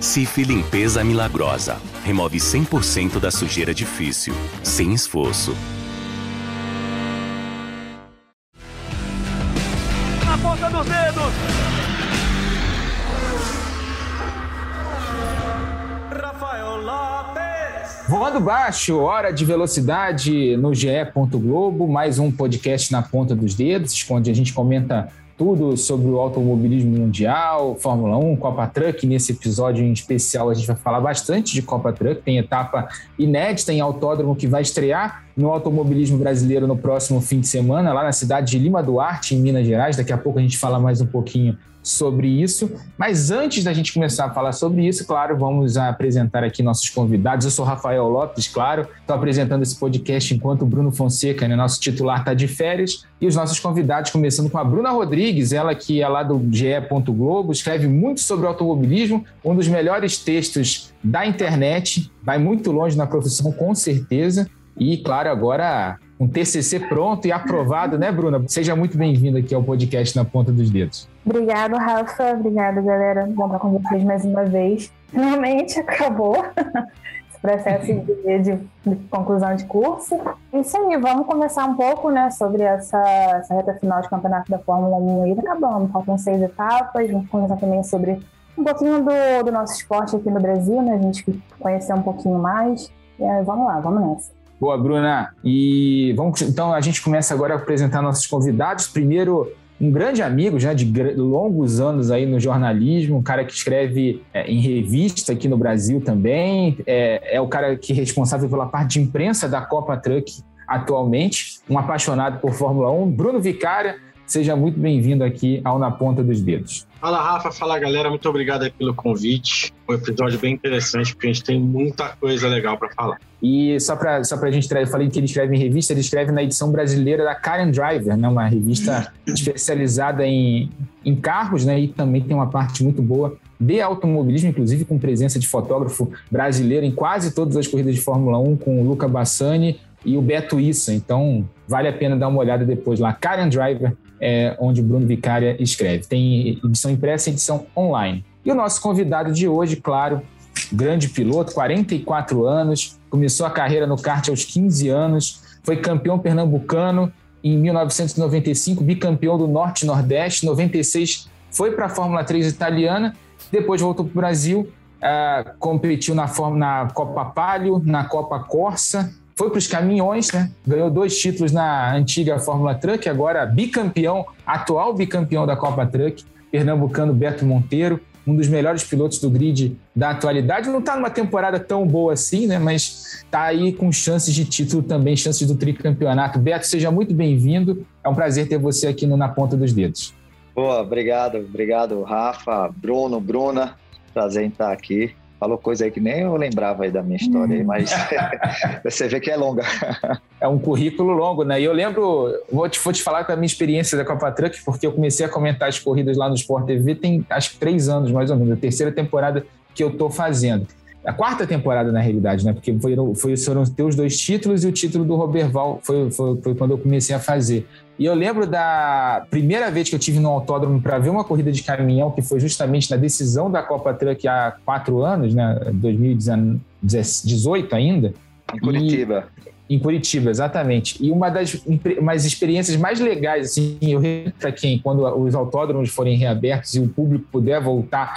Cif Limpeza Milagrosa. Remove 100% da sujeira difícil, sem esforço. Na ponta dos dedos! Rafael Lopes! Voando baixo, hora de velocidade no GE. Globo, mais um podcast na ponta dos dedos, onde a gente comenta tudo sobre o automobilismo mundial, Fórmula 1, Copa Truck. Nesse episódio em especial, a gente vai falar bastante de Copa Truck. Tem etapa inédita em autódromo que vai estrear no automobilismo brasileiro no próximo fim de semana, lá na cidade de Lima Duarte, em Minas Gerais. Daqui a pouco a gente fala mais um pouquinho sobre isso. Mas antes da gente começar a falar sobre isso, claro, vamos apresentar aqui nossos convidados. Eu sou Rafael Lopes, claro, estou apresentando esse podcast enquanto o Bruno Fonseca, né, nosso titular, está de férias. E os nossos convidados, começando com a Bruna Rodrigues, ela que é lá do GE. Globo, escreve muito sobre automobilismo, um dos melhores textos da internet, vai muito longe na profissão, com certeza. E, claro, agora um TCC pronto e aprovado, né, Bruna? Seja muito bem-vinda aqui ao podcast Na Ponta dos Dedos. Obrigado, Rafa. Obrigada, galera. Vou estar com vocês mais uma vez. Finalmente acabou esse processo de, de, de, conclusão de curso. Aí, vamos conversar um pouco né, sobre essa, essa reta final de campeonato da Fórmula 1 aí. Acabamos, faltam seis etapas. Vamos conversar também sobre um pouquinho do, do nosso esporte aqui no Brasil, né? A gente conhecer um pouquinho mais. E aí, vamos lá, vamos nessa. Boa, Bruna. E vamos então a gente começa agora a apresentar nossos convidados. Primeiro, um grande amigo já de longos anos aí no jornalismo, um cara que escreve é, em revista aqui no Brasil também, é, é o cara que é responsável pela parte de imprensa da Copa Truck atualmente, um apaixonado por Fórmula 1, Bruno Vicária. Seja muito bem-vindo aqui ao Na Ponta dos Dedos. Fala, Rafa. Fala, galera. Muito obrigado pelo convite. Um episódio bem interessante, porque a gente tem muita coisa legal para falar. E só para só a gente, eu falei que ele escreve em revista, ele escreve na edição brasileira da Karen Driver, né? uma revista especializada em, em carros, né? e também tem uma parte muito boa de automobilismo, inclusive com presença de fotógrafo brasileiro em quase todas as corridas de Fórmula 1, com o Luca Bassani e o Beto Issa. Então, vale a pena dar uma olhada depois lá. Karen Driver, é, onde o Bruno Vicária escreve. Tem edição impressa e edição online. E o nosso convidado de hoje, claro, grande piloto, 44 anos, começou a carreira no kart aos 15 anos, foi campeão pernambucano em 1995, bicampeão do Norte e Nordeste, 96 foi para a Fórmula 3 italiana, depois voltou para o Brasil, uh, competiu na, na Copa Palio, na Copa Corsa, foi para os caminhões, né? ganhou dois títulos na antiga Fórmula Truck, agora bicampeão, atual bicampeão da Copa Truck, pernambucano Beto Monteiro, um dos melhores pilotos do grid da atualidade. Não está numa temporada tão boa assim, né? mas está aí com chances de título também, chances do tricampeonato. Beto, seja muito bem-vindo. É um prazer ter você aqui no Na Ponta dos Dedos. Boa, obrigado, obrigado, Rafa, Bruno, Bruna. Prazer em estar aqui falou coisa aí que nem eu lembrava aí da minha história, hum. mas você vê que é longa. É um currículo longo, né? E eu lembro, vou te, vou te falar com a minha experiência da Copa Truck, porque eu comecei a comentar as corridas lá no Sport TV tem acho que três anos, mais ou menos, a terceira temporada que eu tô fazendo. A quarta temporada, na realidade, né? Porque foi, foi, foram teus dois títulos e o título do Roberval foi, foi, foi quando eu comecei a fazer. E eu lembro da primeira vez que eu tive no autódromo para ver uma corrida de caminhão, que foi justamente na decisão da Copa Truck há quatro anos, né, 2018 ainda. Em Curitiba. E, em Curitiba, exatamente. E uma das umas experiências mais legais, assim, eu para quem, quando os autódromos forem reabertos e o público puder voltar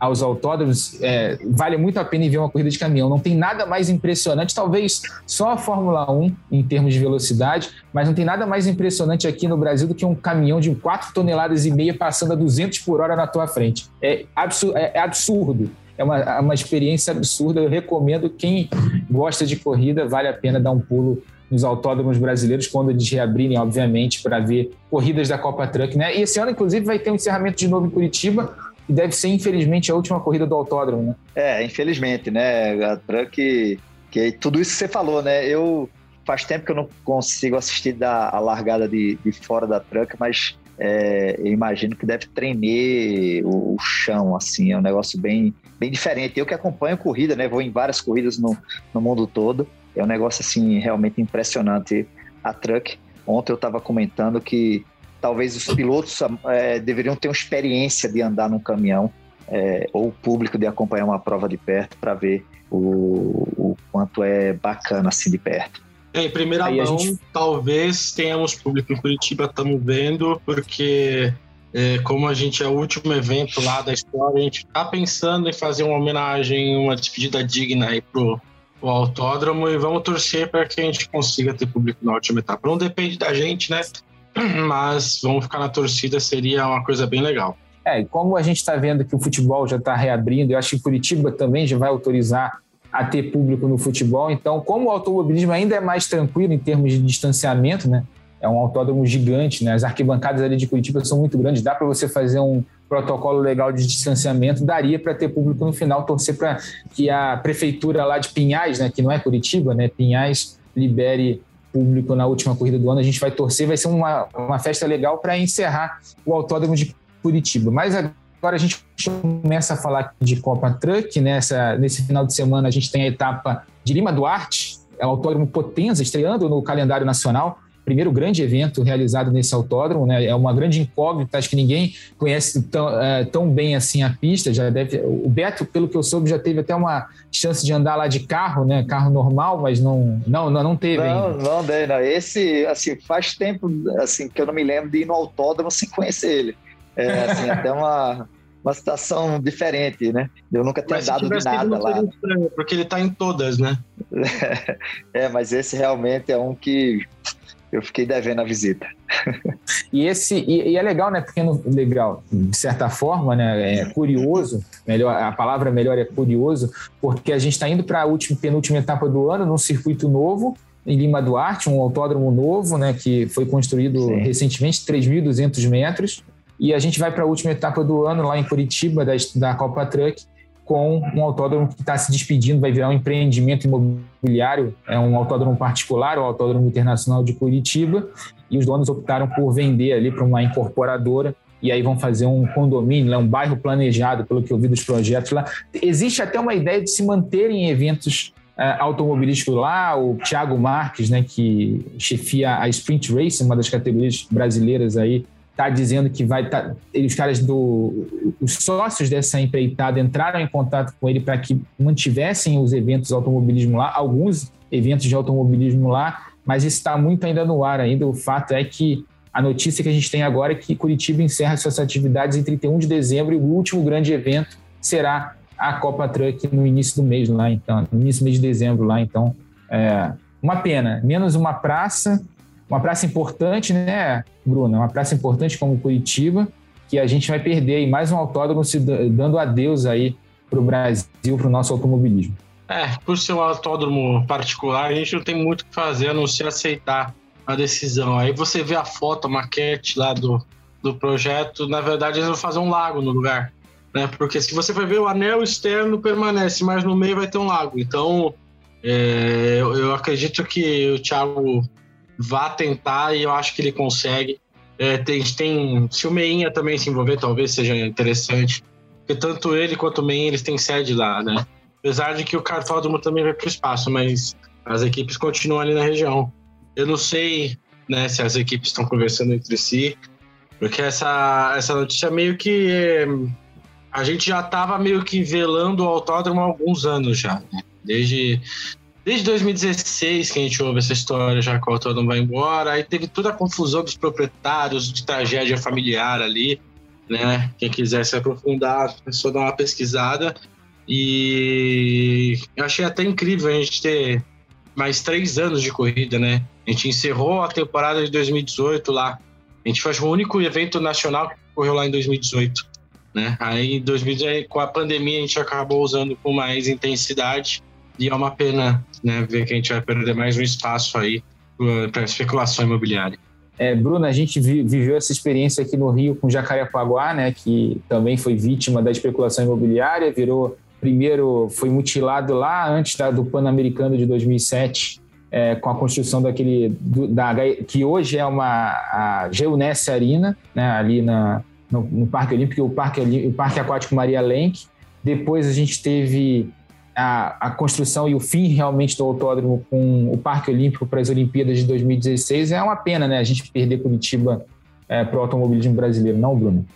aos autódromos, é, vale muito a pena ver uma corrida de caminhão. Não tem nada mais impressionante, talvez só a Fórmula 1 em termos de velocidade, mas não tem nada mais impressionante aqui no Brasil do que um caminhão de 4 toneladas e meia passando a 200 por hora na tua frente. É, absur é, absurdo. É uma, é uma experiência absurda. Eu recomendo quem gosta de corrida, vale a pena dar um pulo nos autódromos brasileiros quando eles reabrirem, obviamente, para ver corridas da Copa Truck, né? E esse ano, inclusive, vai ter um encerramento de novo em Curitiba e deve ser, infelizmente, a última corrida do autódromo, né? É, infelizmente, né? A Truck, que tudo isso que você falou, né? Eu faz tempo que eu não consigo assistir da, a largada de, de fora da Truck, mas é, eu imagino que deve tremer o, o, chão, assim, é um negócio bem, bem diferente. Eu que acompanho corrida, né? Vou em várias corridas no, no mundo todo. É um negócio, assim, realmente impressionante a Truck. Ontem eu estava comentando que talvez os pilotos é, deveriam ter uma experiência de andar num caminhão. é, ou público de acompanhar uma prova de perto para ver o, o, quanto é bacana assim de perto. É, em primeira Aí mão, gente... talvez tenhamos público em Curitiba, estamos vendo, porque é, como a gente é o último evento lá da história, a gente está pensando em fazer uma homenagem, uma despedida digna aí pro, o autódromo e vamos torcer para que a gente consiga ter público na última etapa. Não depende da gente, né? Mas vamos ficar na torcida, seria uma coisa bem legal. É, e como a gente está vendo que o futebol já está reabrindo, eu acho que Curitiba também já vai autorizar a ter público no futebol. Então, como o automobilismo ainda é mais tranquilo em termos de distanciamento, né? É um autódromo gigante, né? As arquibancadas ali de Curitiba são muito grandes, dá para você fazer um protocolo legal de distanciamento, daria para ter público no final, torcer para que a prefeitura lá de Pinhais, né, que não é Curitiba, né, Pinhais libere público na última corrida do ano. A gente vai torcer, vai ser uma, uma festa legal para encerrar o autódromo de Curitiba. Mas agora a gente começa a falar de Copa Truck. Nessa, nesse final de semana a gente tem a etapa de Lima Duarte, é o Autódromo Potenza, estreando no calendário nacional. Primeiro grande evento realizado nesse autódromo, né? É uma grande incógnita, acho que ninguém conhece tão, é, tão bem assim a pista. Já deve, o Beto, pelo que eu soube, já teve até uma chance de andar lá de carro, né? Carro normal, mas não, não, não, não teve. Não, ainda. não, não, esse, assim, faz tempo assim que eu não me lembro de ir no autódromo sem conhecer ele. É, assim, até uma, uma situação diferente, né? Eu nunca tenho dado de nada lá. Estranho, porque ele está em todas, né? é, mas esse realmente é um que eu fiquei devendo a visita. e esse e, e, é legal, né? Porque no, legal, de certa forma, né? É curioso. Melhor a palavra melhor é curioso, porque a gente está indo para a última penúltima etapa do ano num circuito novo em Lima Duarte, um autódromo novo, né? Que foi construído Sim. recentemente, 3.200 metros. E a gente vai para a última etapa do ano lá em Curitiba, da, da Copa Truck, com um autódromo que está se despedindo, vai virar um empreendimento imobiliário, é um autódromo particular, o Autódromo Internacional de Curitiba, e os donos optaram por vender ali para uma incorporadora e aí vão fazer um condomínio, um bairro planejado, pelo que eu vi dos projetos lá. Existe até uma ideia de se manterem eventos uh, automobilísticos lá. O Thiago Marques, né, que chefia a Sprint Racing, uma das categorias brasileiras aí, está dizendo que vai tá, os caras do os sócios dessa empreitada entraram em contato com ele para que mantivessem os eventos de automobilismo lá, alguns eventos de automobilismo lá, mas isso está muito ainda no ar ainda. O fato é que a notícia que a gente tem agora é que Curitiba encerra suas atividades em 31 de dezembro e o último grande evento será a Copa Truck no início do mês lá, então, no início do mês de dezembro lá, então, é uma pena, menos uma praça uma praça importante, né, Bruno? Uma praça importante como Curitiba, que a gente vai perder aí mais um autódromo se dando adeus aí para o Brasil, para o nosso automobilismo. É, por ser um autódromo particular, a gente não tem muito o que fazer a não ser aceitar a decisão. Aí você vê a foto, a maquete lá do, do projeto, na verdade eles vão fazer um lago no lugar. Né? Porque se você for ver, o anel externo permanece, mas no meio vai ter um lago. Então, é, eu, eu, acredito que o Thiago vá tentar e eu acho que ele consegue. É, tem, tem, se o Meinha também se envolver, talvez seja interessante. Porque tanto ele quanto o Meinha, eles têm sede lá, né? Apesar de que o cartódromo também vai para o espaço, mas as equipes continuam ali na região. Eu não sei né, se as equipes estão conversando entre si, porque essa, essa notícia meio que. A gente já estava meio que velando o autódromo há alguns anos já, né? Desde Desde 2016 que a gente ouve essa história, já que o autor não vai embora. Aí teve toda a confusão dos proprietários, de tragédia familiar ali, né? Quem quiser se aprofundar, é só dar uma pesquisada. E eu achei até incrível a gente ter mais três anos de corrida, né? A gente encerrou a temporada de 2018 lá. A gente faz o único evento nacional que correu lá em 2018. Né? Aí, em 2018, com a pandemia, a gente acabou usando com mais intensidade. E é uma pena né, ver que a gente vai perder mais um espaço aí para especulação imobiliária. É, Bruna, a gente vi, viveu essa experiência aqui no Rio com Jacarepaguá, né, que também foi vítima da especulação imobiliária, virou primeiro foi mutilado lá antes da, do Pan-Americano de 2007, é, com a construção daquele do, da que hoje é uma a Geunesse Arena, né, ali na, no, no Parque Olímpico, o Parque, o Parque Aquático Maria Lenk. Depois a gente teve a, a, construção e o fim realmente do autódromo com o Parque Olímpico para as Olimpíadas de 2016 é uma pena, né? A gente perder Curitiba é, para o automobilismo brasileiro, não, Bruno?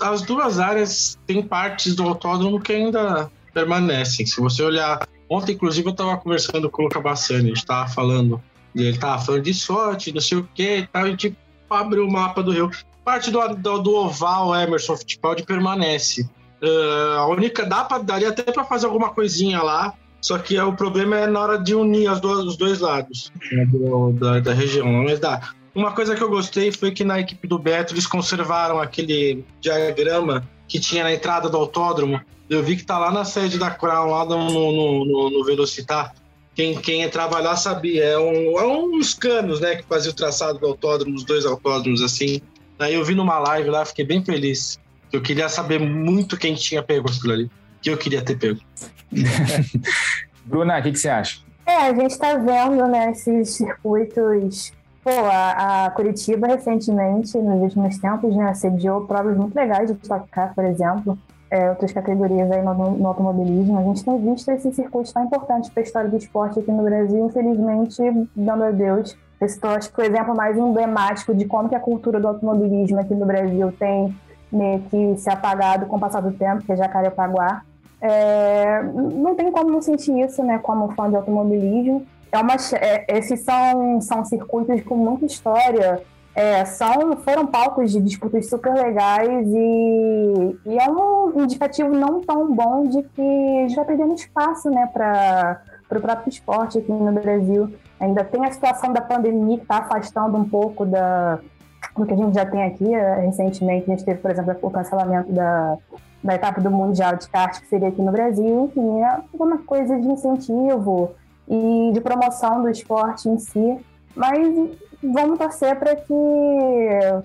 as duas áreas têm partes do autódromo que ainda permanecem. Se você olhar. Ontem, inclusive, eu estava conversando com o Luca Bassani, a gente estava falando. E ele estava falando de sorte, não sei o que e tal. E tipo, abriu o mapa do Rio. Parte do, do, do oval Emerson Fittipaldi permanece. Uh, a única. Dá pra, daria até para fazer alguma coisinha lá. Só que o problema é na hora de unir as duas, os dois lados né, do, da, da região. Mas dá. Uma coisa que eu gostei foi que na equipe do Beto eles conservaram aquele diagrama que tinha na entrada do autódromo. Eu vi que tá lá na sede da Crown, lá no, no, no, no Velocitar. Quem, quem entrava lá sabia. É, um, é uns canos, né, que fazia o traçado do autódromo, os dois autódromos, assim. Aí eu vi numa live lá, fiquei bem feliz. Eu queria saber muito quem tinha pego aquilo ali. Que eu queria ter pego. Bruna, o que, que você acha? É, a gente está vendo né, esses circuitos Pô, a, a, Curitiba recentemente, nos últimos tempos, né, sediou provas muito legais de Stock Car, por exemplo, é, outras categorias aí no, no, automobilismo. A gente tem visto esse circuito tão importante para a história do esporte aqui no Brasil, infelizmente, dando a Deus. Esse acho que o exemplo mais emblemático de como que a cultura do automobilismo aqui no Brasil tem meio que se apagado com o passar do tempo, que é Jacarepaguá. É, não tem como não sentir isso, né, como fã de automobilismo é uma, é, esses são, são circuitos com muita história, é, são, foram palcos de disputas super legais e, e, é um indicativo não tão bom de que a gente vai perdendo espaço né, para o próprio esporte aqui no Brasil. Ainda tem a situação da pandemia que está afastando um pouco da, do que a gente já tem aqui. É, recentemente a gente teve, por exemplo, o cancelamento da, da etapa do Mundial de Kart, que seria aqui no Brasil. Enfim, é uma coisa de incentivo e de promoção do esporte em si. Mas vamos torcer para que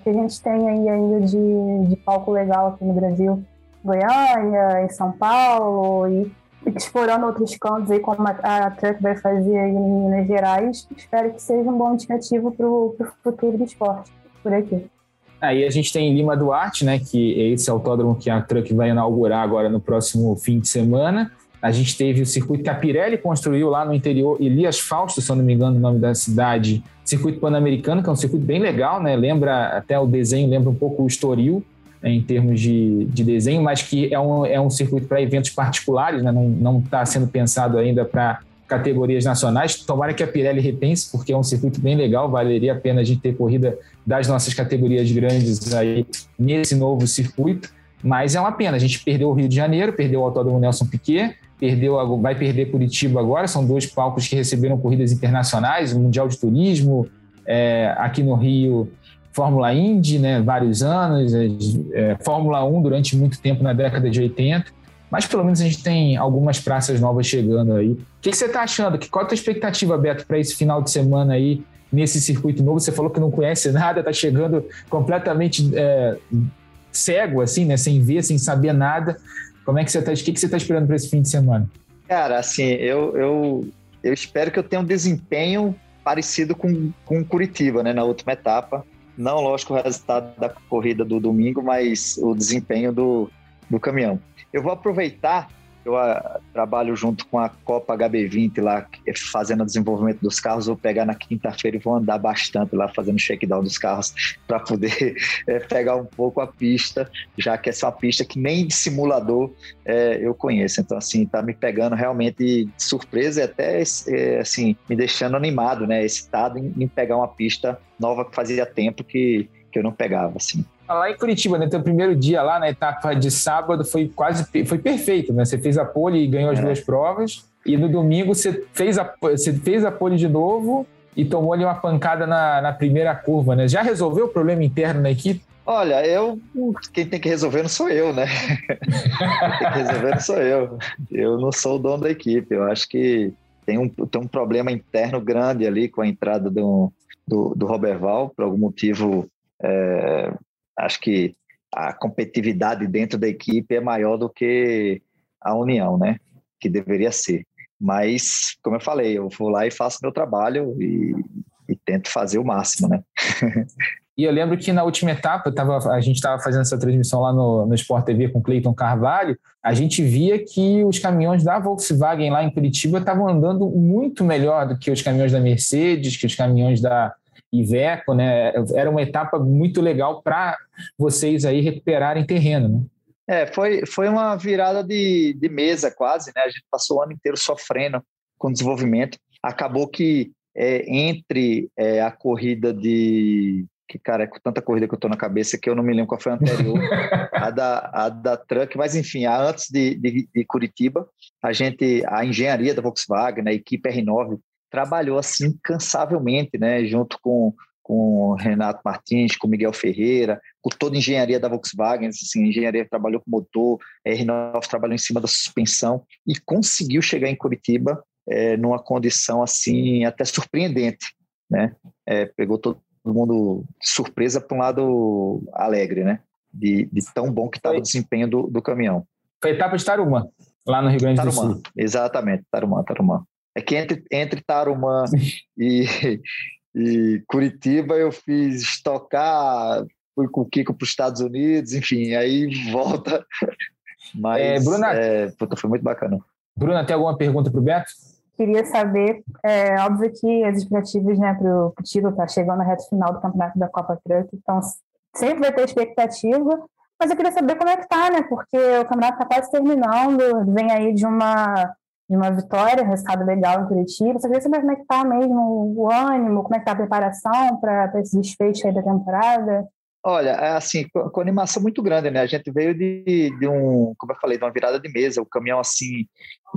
que a gente tenha aí ainda de, de palco legal aqui no Brasil, Goiânia, em São Paulo e explorando outros cantos aí, como a, a Truck vai fazer aí em Minas Gerais. Espero que seja um bom indicativo para o futuro do esporte por aqui. Aí a gente tem Lima Duarte, né, que é esse autódromo que a Truck vai inaugurar agora no próximo fim de semana. A gente teve o circuito que a Pirelli construiu lá no interior, Elias Fausto, se eu não me engano o nome da cidade, circuito pan-americano, que é um circuito bem legal, né? Lembra, até o desenho lembra um pouco o Estoril, né, em termos de, de desenho, mas que é um, é um circuito para eventos particulares, né? não está sendo pensado ainda para categorias nacionais. Tomara que a Pirelli repense, porque é um circuito bem legal, valeria a pena a gente ter corrida das nossas categorias grandes aí nesse novo circuito. Mas é uma pena, a gente perdeu o Rio de Janeiro, perdeu o Autódromo Nelson Piquet, perdeu, vai perder Curitiba agora, são dois palcos que receberam corridas internacionais, o Mundial de Turismo, é, aqui no Rio, Fórmula Indy, né, vários anos, é, é Fórmula 1 durante muito tempo na década de 80, mas pelo menos a gente tem algumas praças novas chegando aí. O que, que você está achando? Qual a tua expectativa, Beto, para esse final de semana aí, nesse circuito novo? Você falou que não conhece nada, está chegando completamente é, cego, assim, né, sem ver, sem saber nada. Como é que você está? O que, que você está esperando para esse fim de semana? Cara, assim, eu, eu, eu espero que eu tenha um desempenho parecido com, com Curitiba, né, na última etapa. Não, lógico, o resultado da corrida do domingo, mas o desempenho do, do caminhão. Eu vou aproveitar eu a, ah, trabalho junto com a Copa HB20 lá, fazendo o desenvolvimento dos carros. Vou pegar na quinta-feira e vou andar bastante lá, fazendo shakedown dos carros, para poder é, pegar um pouco a pista, já que essa é uma pista que nem de simulador é, eu conheço. Então, assim, tá me pegando realmente de surpresa e até, é, assim, me deixando animado, né? Excitado em, em pegar uma pista nova que fazia tempo que, que eu não pegava, assim. Lá em Curitiba, né? Teu primeiro dia lá na etapa de sábado foi quase foi perfeito, né? Você fez a pole e ganhou as é. duas provas. E no domingo você fez a, você fez a pole de novo e tomou ali uma pancada na, na primeira curva, né? Já resolveu o problema interno na equipe? Olha, eu quem tem que resolver não sou eu, né? quem tem que resolver não sou eu. Eu não sou o dono da equipe. Eu acho que tem um, tem um problema interno grande ali com a entrada do, do, do Roberval, por algum motivo é, acho que a competitividade dentro da equipe é maior do que a união, né? Que deveria ser. Mas, como eu falei, eu vou lá e faço meu trabalho e, e tento fazer o máximo, né? E eu lembro que na última etapa, tava, a gente estava fazendo essa transmissão lá no, no Sport TV com Cleiton Carvalho, a gente via que os caminhões da Volkswagen lá em Curitiba estavam andando muito melhor do que os caminhões da Mercedes, que os caminhões da, Iveco, né? Era uma etapa muito legal para vocês aí recuperarem terreno, né? É, foi, foi uma virada de, de mesa quase, né? A gente passou o ano inteiro sofrendo com desenvolvimento. Acabou que é, entre é, a corrida de. Que, cara, é com tanta corrida que eu tô na cabeça que eu não me lembro qual foi a anterior, a, da, a da Truck, mas enfim, antes de, de, de, Curitiba, a gente, a engenharia da Volkswagen, a equipe R9, trabalhou assim incansavelmente, né, junto com, com Renato Martins, com Miguel Ferreira, com toda a engenharia da Volkswagen, assim, a engenharia trabalhou com motor, a R9 trabalhou em cima da suspensão e conseguiu chegar em Curitiba é, numa condição assim até surpreendente, né? É, pegou todo mundo surpresa para um lado alegre, né? De, de tão bom que estava o desempenho do, do caminhão. Foi etapa de Tarumã, lá no Rio Grande Tarumã, do Sul. Exatamente, Tarumã, Tarumã. É que entre, entre Tarumã e, e Curitiba eu fiz estocar, fui com o Kiko para os Estados Unidos, enfim, aí volta. Mas é, Bruna, é, puta, foi muito bacana. Bruna, tem alguma pergunta para o Beto? Queria saber, é óbvio que as expectativas né, para o título tá chegando na reta final do campeonato da Copa Truck, então sempre vai ter expectativa, mas eu queria saber como é que tá, né? Porque o campeonato está quase terminando, vem aí de uma de uma vitória, resultado legal em Curitiba. Só queria saber como é que tá mesmo o ânimo, como é que tá a preparação para esse desfecho aí da temporada. Olha, é assim, com animação muito grande, né? A gente veio de, de um, como eu falei, de uma virada de mesa, o caminhão assim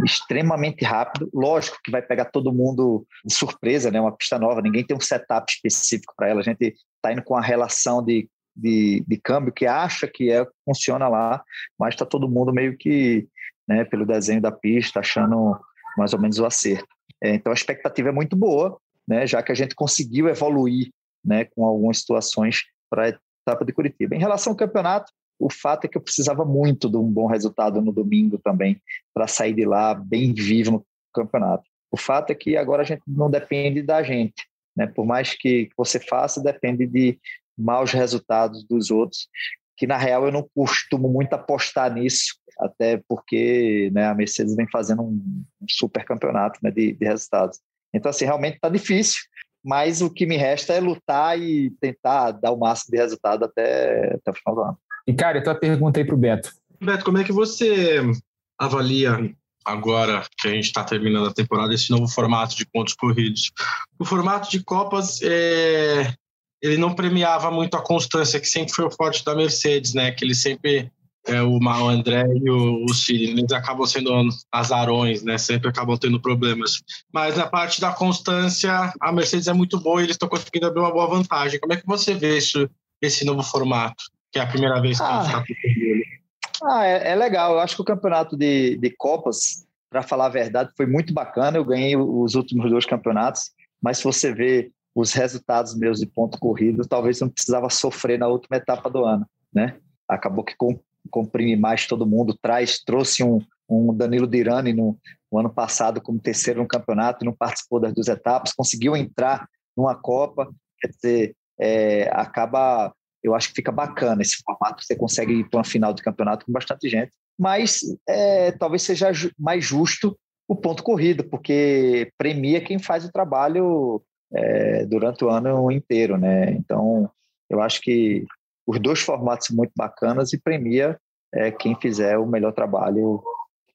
extremamente rápido. Lógico que vai pegar todo mundo de surpresa, né? Uma pista nova, ninguém tem um setup específico para ela. A gente está indo com a relação de, de, de, câmbio que acha que é funciona lá, mas está todo mundo meio que, né? Pelo desenho da pista, achando mais ou menos o acerto. É, então a expectativa é muito boa, né? Já que a gente conseguiu evoluir, né? Com algumas situações para etapa de Curitiba. Em relação ao campeonato, o fato é que eu precisava muito de um bom resultado no domingo também, para sair de lá bem vivo no campeonato. O fato é que agora a gente não depende da gente, né? Por mais que você faça, depende de maus resultados dos outros, que na real eu não costumo muito apostar nisso, até porque né, a Mercedes vem fazendo um, super campeonato né, de, de resultados. Então, assim, realmente está difícil, mas o que me resta é lutar e tentar dar o máximo de resultado até, até o final do ano. E, cara, então a pergunta aí para o Beto. Beto, como é que você avalia agora que a gente está terminando a temporada esse novo formato de pontos corridos? O formato de Copas é, ele não premiava muito a constância, que sempre foi o forte da Mercedes, né? Que ele sempre é, o, o André e o, o Ciro, eles acabam sendo azarões, né? Sempre acabam tendo problemas. Mas na parte da constância, a Mercedes é muito boa e eles estão conseguindo abrir uma boa vantagem. Como é que você vê isso, esse novo formato, que é a primeira vez que ah, a gente está ele? Ah, é, é, legal. Eu acho que o campeonato de, de Copas, para falar a verdade, foi muito bacana. Eu ganhei os últimos dois campeonatos, mas se você vê os resultados meus de ponto corrido, talvez não precisava sofrer na última etapa do ano, né? Acabou que com, comprime mais todo mundo, traz, trouxe um, um Danilo Dirani no, no, ano passado como terceiro no campeonato, não participou das duas etapas, conseguiu entrar numa Copa, quer dizer, é, acaba, eu acho que fica bacana esse formato, você consegue ir para uma final de campeonato com bastante gente, mas é, talvez seja mais justo o ponto corrido, porque premia quem faz o trabalho é, durante o ano inteiro, né? Então, eu acho que os dois formatos são muito bacanas e premia é, quem fizer o melhor trabalho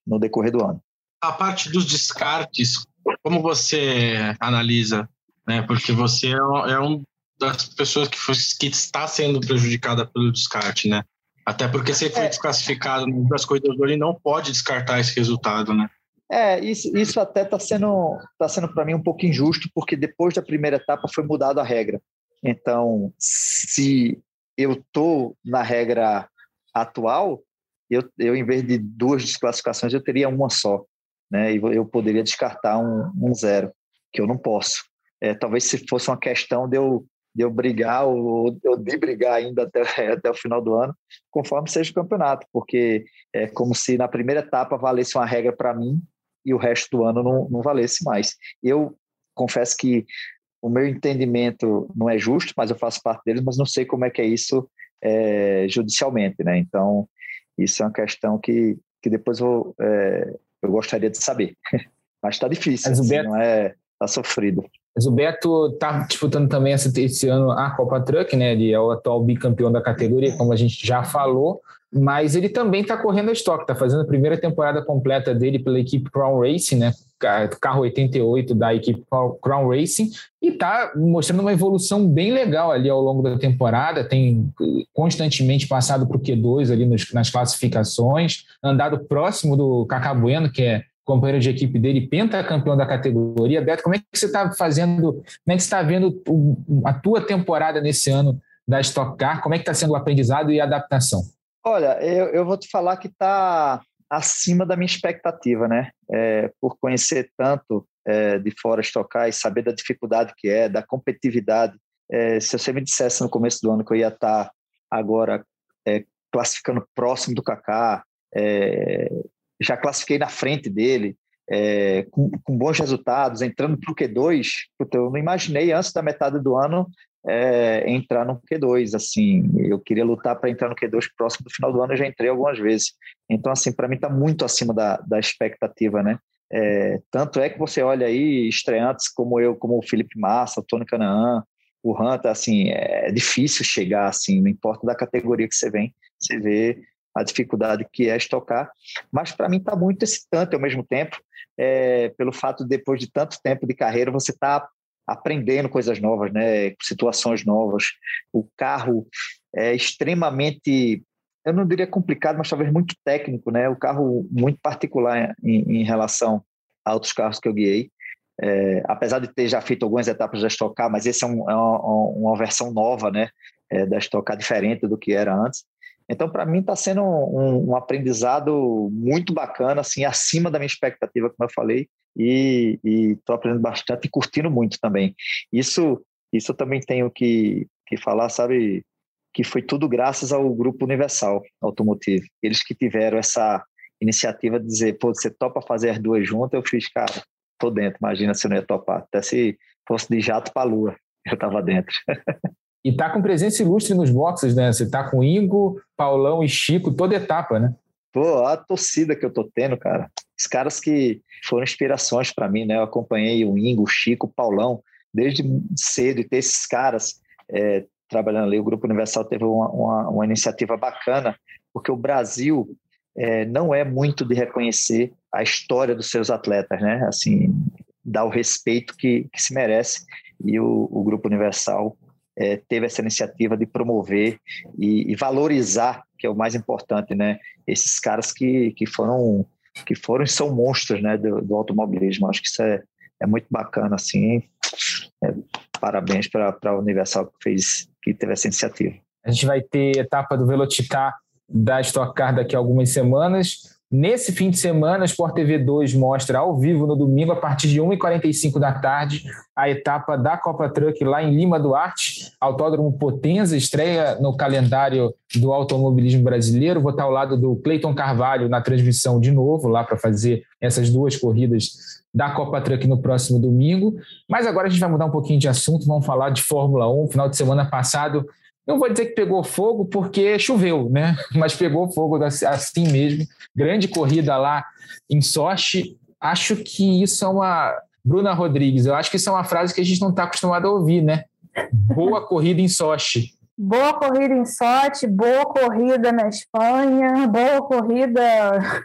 no decorrer do ano. A parte dos descartes, como você analisa? Né? Porque você é um das pessoas que, foi, que está sendo prejudicada pelo descarte, né? Até porque se ele foi é. desclassificado nas corridas do ele não pode descartar esse resultado, né? É, isso, isso até está sendo, tá sendo para mim um pouco injusto, porque depois da primeira etapa foi mudada a regra. Então, se eu estou na regra atual, eu, eu em vez de duas desclassificações, eu teria uma só. Né? E eu poderia descartar um, um zero, que eu não posso. É, talvez se fosse uma questão de eu, de eu brigar ou, ou de brigar ainda até, até o final do ano, conforme seja o campeonato, porque é como se na primeira etapa valesse uma regra para mim e o resto do ano não, não valesse mais. Eu confesso que o meu entendimento não é justo, mas eu faço parte deles, mas não sei como é que é isso é, judicialmente, né? Então, isso é uma questão que, que depois eu, é, eu gostaria de saber. mas está difícil, mas assim, Beto, não é? Está sofrido. Mas o Beto está disputando também esse ano a Copa Truck, né? Ele é o atual bicampeão da categoria, como a gente já falou. Mas ele também está correndo a estoque, está fazendo a primeira temporada completa dele pela equipe Crown Racing, né? Carro 88 da equipe Crown Racing, e está mostrando uma evolução bem legal ali ao longo da temporada. Tem constantemente passado para o Q2 ali nos, nas classificações, andado próximo do Cacabueno, que é companheiro de equipe dele, pentacampeão da categoria. Beto, como é que você está fazendo, como é que está vendo a tua temporada nesse ano da Stock Car? Como é que está sendo o aprendizado e a adaptação? Olha, eu, eu vou te falar que está acima da minha expectativa, né? É, por conhecer tanto é, de fora Stock Car e saber da dificuldade que é, da competitividade. É, se você me dissesse no começo do ano que eu ia estar tá agora é, classificando próximo do Kaká, é, já classifiquei na frente dele, é, com, com, bons resultados, entrando para o Q2. Eu não imaginei antes da metade do ano é, entrar no Q2. Assim, eu queria lutar para entrar no Q2 próximo do final do ano. Eu já entrei algumas vezes. Então, assim, para mim está muito acima da, da expectativa, né? É, tanto é que você olha aí estreantes como eu, como o Felipe Massa, o Tony Canaan, o Hunter, assim, é difícil chegar, assim, não importa da categoria que você vem, você vê a dificuldade que é estocar, mas para mim está muito excitante ao mesmo tempo, é, pelo fato de depois de tanto tempo de carreira você está aprendendo coisas novas, né, situações novas. O carro é extremamente, eu não diria complicado, mas talvez muito técnico, né? O carro muito particular em, em relação a outros carros que eu guiei. É, apesar de ter já feito algumas etapas da Stock Car, mas esse é, um, é uma, uma, versão nova, né, é, da Stock Car diferente do que era antes. Então, para mim, está sendo um, um, aprendizado muito bacana, assim, acima da minha expectativa, como eu falei, e estou aprendendo bastante e curtindo muito também. Isso, isso eu também tenho que, que falar, sabe, que foi tudo graças ao Grupo Universal Automotive. Eles que tiveram essa iniciativa de dizer, pô, você topa fazer as duas juntas? Eu fiz, cara, tô dentro, imagina se eu não ia topar. Até se fosse de jato para a lua, eu estava dentro. E tá com presença ilustre nos boxes, né? Você tá com Ingo, Paulão e Chico toda etapa, né? Pô, a torcida que eu tô tendo, cara. Os caras que foram inspirações para mim, né? Eu acompanhei o Ingo, o Chico, o Paulão, desde cedo, e ter esses caras é, trabalhando ali. O Grupo Universal teve uma, uma, uma iniciativa bacana, porque o Brasil é, não é muito de reconhecer a história dos seus atletas, né? Assim, dar o respeito que, que se merece. E o, o Grupo Universal é, teve essa iniciativa de promover e, e, valorizar, que é o mais importante, né? Esses caras que, que foram que foram e são monstros, né, do, do automobilismo. Acho que isso é, é muito bacana, assim. É, parabéns para a Universal que fez, que teve essa iniciativa. A gente vai ter etapa do Veloticar da Stock Car daqui a algumas semanas. Nesse fim de semana, a Sport TV 2 mostra ao vivo no domingo, a partir de 1h45 da tarde, a etapa da Copa Truck lá em Lima Duarte. Autódromo Potenza estreia no calendário do automobilismo brasileiro. Vou estar ao lado do Cleiton Carvalho na transmissão de novo, lá para fazer essas duas corridas da Copa Truck no próximo domingo. Mas agora a gente vai mudar um pouquinho de assunto, vamos falar de Fórmula 1. Final de semana passado não vou dizer que pegou fogo porque choveu, né? Mas pegou fogo assim mesmo. Grande corrida lá em Sochi. Acho que isso é uma. Bruna Rodrigues, eu acho que isso é uma frase que a gente não está acostumado a ouvir, né? Boa corrida em Sochi. Boa corrida em Sochi, boa corrida na Espanha, boa corrida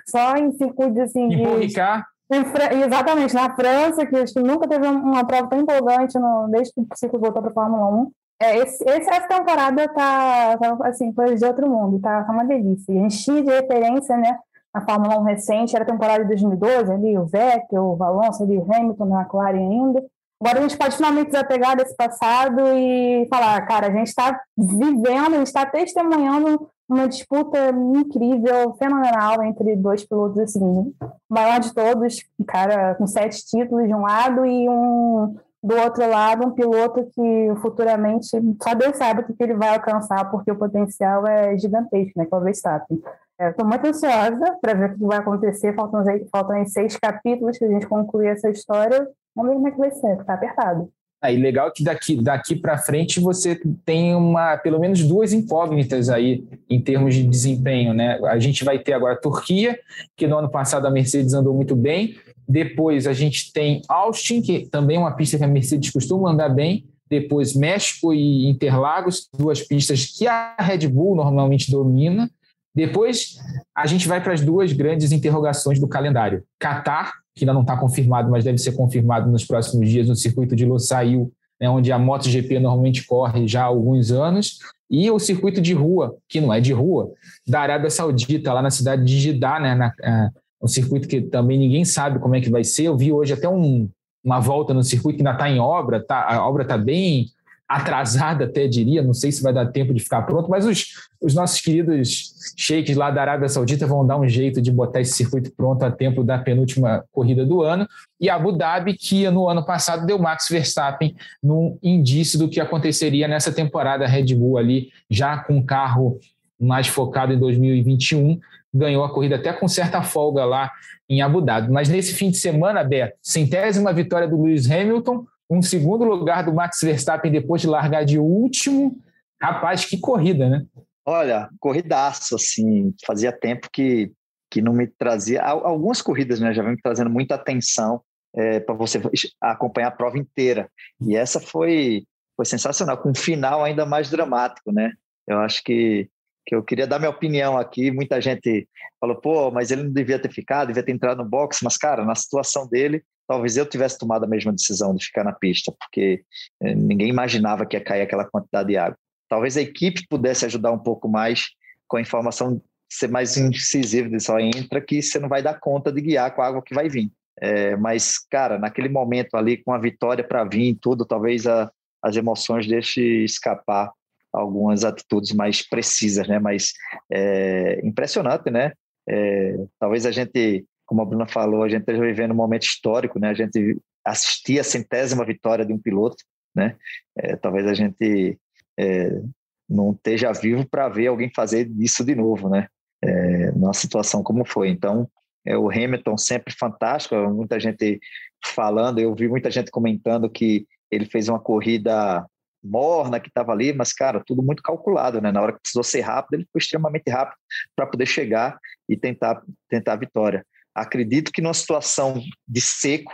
só em circuitos assim. Em Ricard. Exatamente, na França, que acho que nunca teve uma prova tão empolgante no, desde que o ciclo voltou para a Fórmula 1. É, esse, essa temporada tá, tá, assim, coisa de outro mundo, tá, tá uma delícia. A gente tinha de referência, né, na Fórmula 1 recente, era a temporada de 2012, ali, o Vettel, o Alonso, ali, o Hamilton, na McLaren ainda. Agora a gente pode finalmente desapegar desse passado e falar, cara, a gente está vivendo, a gente está testemunhando uma disputa incrível, fenomenal entre dois pilotos, assim, o maior de todos, cara com sete títulos de um lado e um do outro lado, um piloto que futuramente só Deus sabe o que ele vai alcançar, porque o potencial é gigantesco, né? Que é o Verstappen. Estou muito ansiosa para ver o que vai acontecer. Faltam, faltam seis capítulos que a gente concluir essa história. Vamos ver como é que vai ser, está apertado. Aí, ah, legal que daqui, daqui para frente você tem uma, pelo menos duas incógnitas aí em termos de desempenho, né? A gente vai ter agora a Turquia, que no ano passado a Mercedes andou muito bem, Depois a gente tem Austin, que também é uma pista que a Mercedes costuma andar bem. Depois México e Interlagos, duas pistas que a Red Bull normalmente domina. Depois a gente vai para as duas grandes interrogações do calendário. Qatar, que ainda não está confirmado, mas deve ser confirmado nos próximos dias no circuito de Losail, né, onde a MotoGP normalmente corre já há alguns anos, e o circuito de rua, que não é de rua, da Arábia Saudita, lá na cidade de Jeddah, né, na, é, um circuito que também ninguém sabe como é que vai ser. Eu vi hoje até um, uma volta no circuito que ainda está em obra, tá, a obra está bem atrasada, até diria, não sei se vai dar tempo de ficar pronto, mas os, os nossos queridos sheiks lá da Arábia Saudita vão dar um jeito de botar esse circuito pronto a tempo da penúltima corrida do ano. E Abu Dhabi, que no ano passado deu Max Verstappen num indício do que aconteceria nessa temporada Red Bull ali, já com o carro mais focado em 2021, ganhou a corrida até com certa folga lá em Abu Dhabi. Mas nesse fim de semana, Beto, centésima vitória do Lewis Hamilton, um segundo lugar do Max Verstappen depois de largar de último. Rapaz, que corrida, né? Olha, corridaço, assim, fazia tempo que, que não me trazia. Algumas corridas, né, já vem me trazendo muita atenção é, para você acompanhar a prova inteira. E essa foi, foi sensacional, com um final ainda mais dramático, né? Eu acho que, que eu queria dar minha opinião aqui. Muita gente falou, pô, mas ele não devia ter ficado, devia ter entrado no box. Mas, cara, na situação dele, talvez eu tivesse tomado a mesma decisão de ficar na pista, porque eh, ninguém imaginava que ia cair aquela quantidade de água. Talvez a equipe pudesse ajudar um pouco mais com a informação ser mais incisiva de só entra que você não vai dar conta de guiar com a água que vai vir. É, mas, cara, naquele momento ali, com a vitória para vir e tudo, talvez a, as emoções deixem escapar algumas atitudes mais precisas, né? Mas é, impressionante, né? É, talvez a gente como a Bruna falou, a gente está vivendo um momento histórico, né? A gente assistir a centésima vitória de um piloto, né? É, talvez a gente é, não esteja vivo para ver alguém fazer isso de novo, né? É, numa situação como foi. Então, é, o Hamilton sempre fantástico, muita gente falando, eu vi muita gente comentando que ele fez uma corrida morna que estava ali, mas, cara, tudo muito calculado, né? Na hora que precisou ser rápido, ele foi extremamente rápido para poder chegar e tentar, tentar a vitória. Acredito que numa situação de seco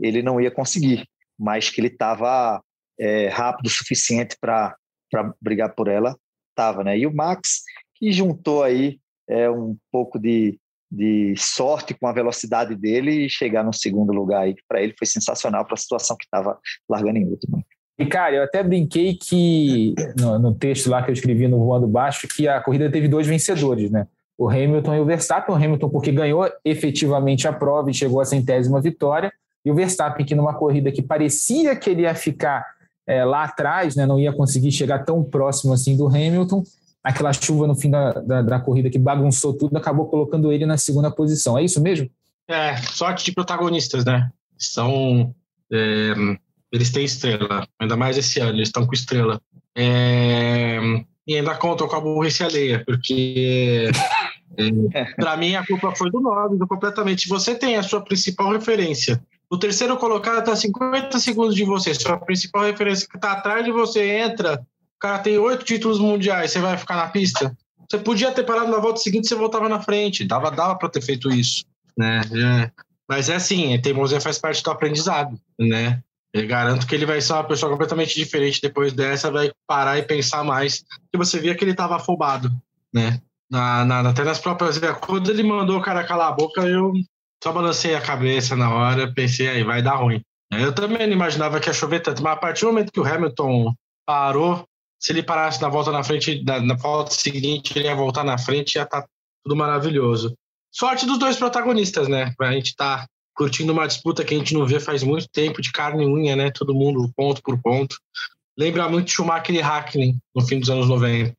ele não ia conseguir, mas que ele estava é, rápido o suficiente para brigar por ela, estava, né? E o Max, que juntou aí é, um pouco de, de sorte com a velocidade dele e chegar no segundo lugar aí, que para ele foi sensacional para a situação que estava largando em último. E, cara, eu até brinquei que no, no, texto lá que eu escrevi no Voando Baixo, que a corrida teve dois vencedores, né? o Hamilton e o Verstappen. O Hamilton, porque ganhou efetivamente a prova e chegou à centésima vitória, e o Verstappen, que numa corrida que parecia que ele ia ficar é, lá atrás, né, não ia conseguir chegar tão próximo assim do Hamilton, aquela chuva no fim da, da, da corrida que bagunçou tudo, acabou colocando ele na segunda posição. É isso mesmo? É, sorte de protagonistas, né? São. É, eles têm estrela, ainda mais esse ano, eles estão com estrela. É, e ainda contam com a burrice alheia, porque é, para mim a culpa foi do Norris completamente. Você tem a sua principal referência. O terceiro colocado está 50 segundos de você. Sua principal referência que está atrás de você entra. O cara tem oito títulos mundiais. Você vai ficar na pista? Você podia ter parado na volta seguinte, você voltava na frente. Dava, dava para ter feito isso, né? É. Mas é assim, a teimosia faz parte do aprendizado, né? Eu garanto que ele vai ser uma pessoa completamente diferente depois dessa, vai parar e pensar mais. E você via que ele estava afobado, né? Na, na, até nas próprias. Quando ele mandou o cara calar a boca, eu só balancei a cabeça na hora, pensei, aí vai dar ruim. Eu também não imaginava que ia chover tanto, mas a partir do momento que o Hamilton parou, se ele parasse na volta na frente, na, na volta seguinte, ele ia voltar na frente, ia estar tá tudo maravilhoso. Sorte dos dois protagonistas, né? A gente tá curtindo uma disputa que a gente não vê faz muito tempo, de carne e unha, né? Todo mundo ponto por ponto. Lembra muito Schumacher e Hackney no fim dos anos 90,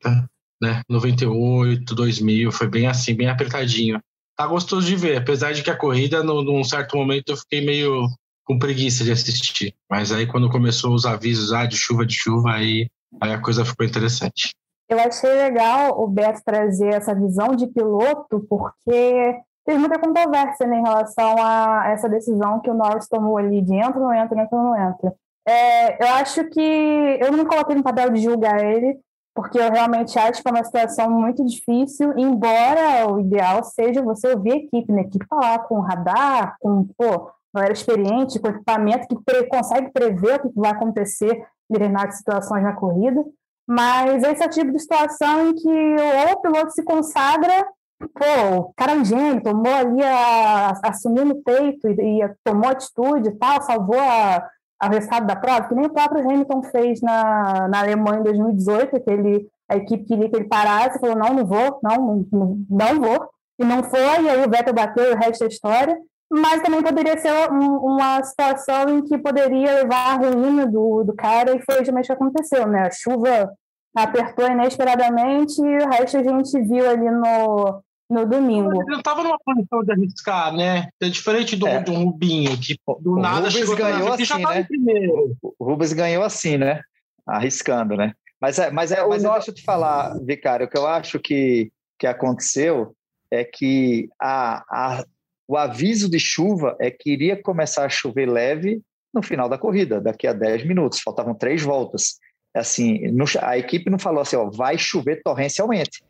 né? 98, 2000, foi bem assim, bem apertadinho. Tá gostoso de ver, apesar de que a corrida, no, num certo momento, eu fiquei meio com preguiça de assistir. Mas aí, quando começou os avisos ah, de chuva, de chuva, aí, aí a coisa ficou interessante. Eu achei legal o Beto trazer essa visão de piloto, porque teve muita controvérsia né, em relação a essa decisão que o Norris tomou ali de entra, não entra, entra, não entra. É, eu acho que eu não me coloquei no papel de julgar ele, porque eu realmente acho que é uma situação muito difícil, embora o ideal seja você ouvir a equipe, né? Equipe falar com radar, com pô, galera experiente, com equipamento que pre consegue prever o que vai acontecer em situações na corrida. Mas esse é o tipo de situação em que ou o piloto se consagra, pô, o cara é um gênio, tomou ali, a, assumiu no peito e, e tomou atitude e tal, salvou a, a resultado da prova, que nem o próprio Hamilton fez na, na Alemanha em 2018, que ele, a equipe queria que ele parasse, falou, não, não vou, não, não, não vou, e não foi, e aí o Vettel bateu o resto da história, mas também poderia ser um, uma situação em que poderia levar a ruína do, do cara, e foi justamente o que aconteceu, né? A chuva apertou inesperadamente e o resto a gente viu ali no, no domingo. Ele não estava numa posição de arriscar, né? É diferente do, é. do Rubinho, que do o nada Rubens chegou ganhou assim, já né? primeiro. O Rubens ganhou assim, né? Arriscando, né? Mas é, mas é, mas no... eu te falar, Vicário, o que eu acho que, que aconteceu é que a, a, o aviso de chuva é que iria começar a chover leve no final da corrida, daqui a 10 minutos, faltavam três voltas. Assim, a equipe não falou assim, ó, vai chover torrencialmente.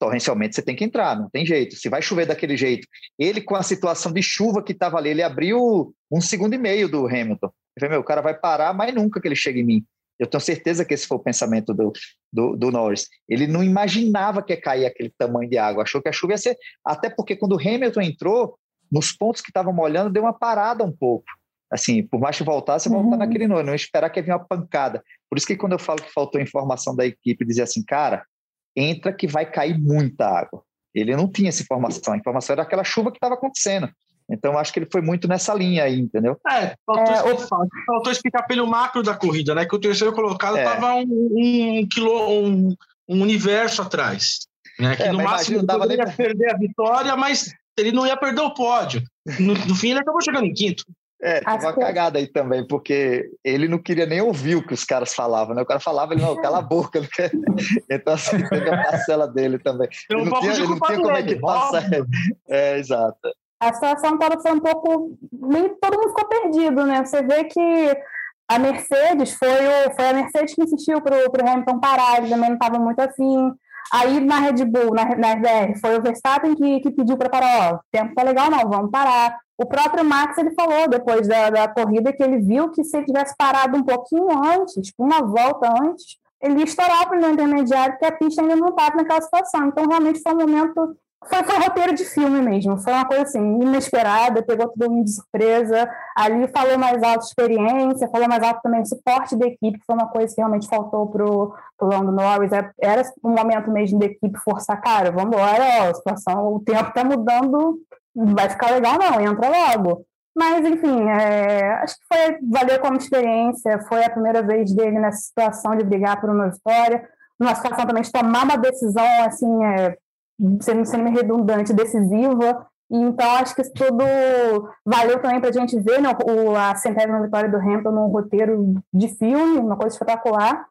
Torrencialmente você tem que entrar, não tem jeito. Se vai chover daquele jeito, ele com a situação de chuva que estava ali, ele abriu um segundo e meio do Hamilton. Eu falei, meu, o cara vai parar, mas nunca que ele chegue em mim. Eu tenho certeza que esse foi o pensamento do, do, do, Norris. Ele não imaginava que ia cair aquele tamanho de água, achou que a chuva ia ser. Até porque quando o Hamilton entrou, nos pontos que estavam molhando, deu uma parada um pouco. Assim, por mais que voltasse, uhum. voltar naquele nono, não esperar que vinha uma pancada. Por isso que quando eu falo que faltou informação da equipe, dizer assim, cara, entra que vai cair muita água. Ele não tinha essa informação, a informação era aquela chuva que estava acontecendo. Então, acho que ele foi muito nessa linha aí, entendeu? É, faltou, é, explicar, faltou explicar pelo macro da corrida, né? Que o terceiro colocado estava é. um, um, quilô, um, um universo atrás. Né? Que é, no máximo ele poderia nem... perder a vitória, mas ele não ia perder o pódio. No, no fim, ele acabou chegando em quinto. É, teve uma cagada aí também, porque ele não queria nem ouvir o que os caras falavam, né? O cara falava, ele, não, cala a boca. Então, assim, teve a parcela dele também. Ele não tinha, ele não tinha como é que passar. É, exato. A situação toda foi um pouco. Meio, todo mundo ficou perdido, né? Você vê que a Mercedes foi, o, foi a Mercedes que insistiu para o Hamilton parar, ele também não estava muito afim. Aí na Red Bull, na, na RBR, foi o Verstappen que, que pediu para parar, ó, o tempo tá legal não, vamos parar. O próprio Max ele falou depois da, da corrida que ele viu que se ele tivesse parado um pouquinho antes, tipo, uma volta antes, ele ia estourar o intermediário, porque a pista ainda não estava naquela situação. Então, realmente foi um momento. Foi, foi roteiro de filme mesmo, foi uma coisa assim, inesperada, pegou todo mundo de surpresa. Ali falou mais alto experiência, falou mais alto também suporte da equipe, que foi uma coisa que realmente faltou para o Lando Norris. É, era um momento mesmo da equipe forçar, cara, vamos embora, a situação, o tempo está mudando vai ficar legal não, entra logo. Mas, enfim, é, acho que foi, valeu como experiência, foi a primeira vez dele nessa situação de brigar por uma vitória, numa situação também de tomar uma decisão, assim, é, sendo, sendo redundante, decisiva, e então acho que isso tudo valeu também para a gente ver né, o, a centésima vitória do Hamilton num roteiro de filme, uma coisa espetacular,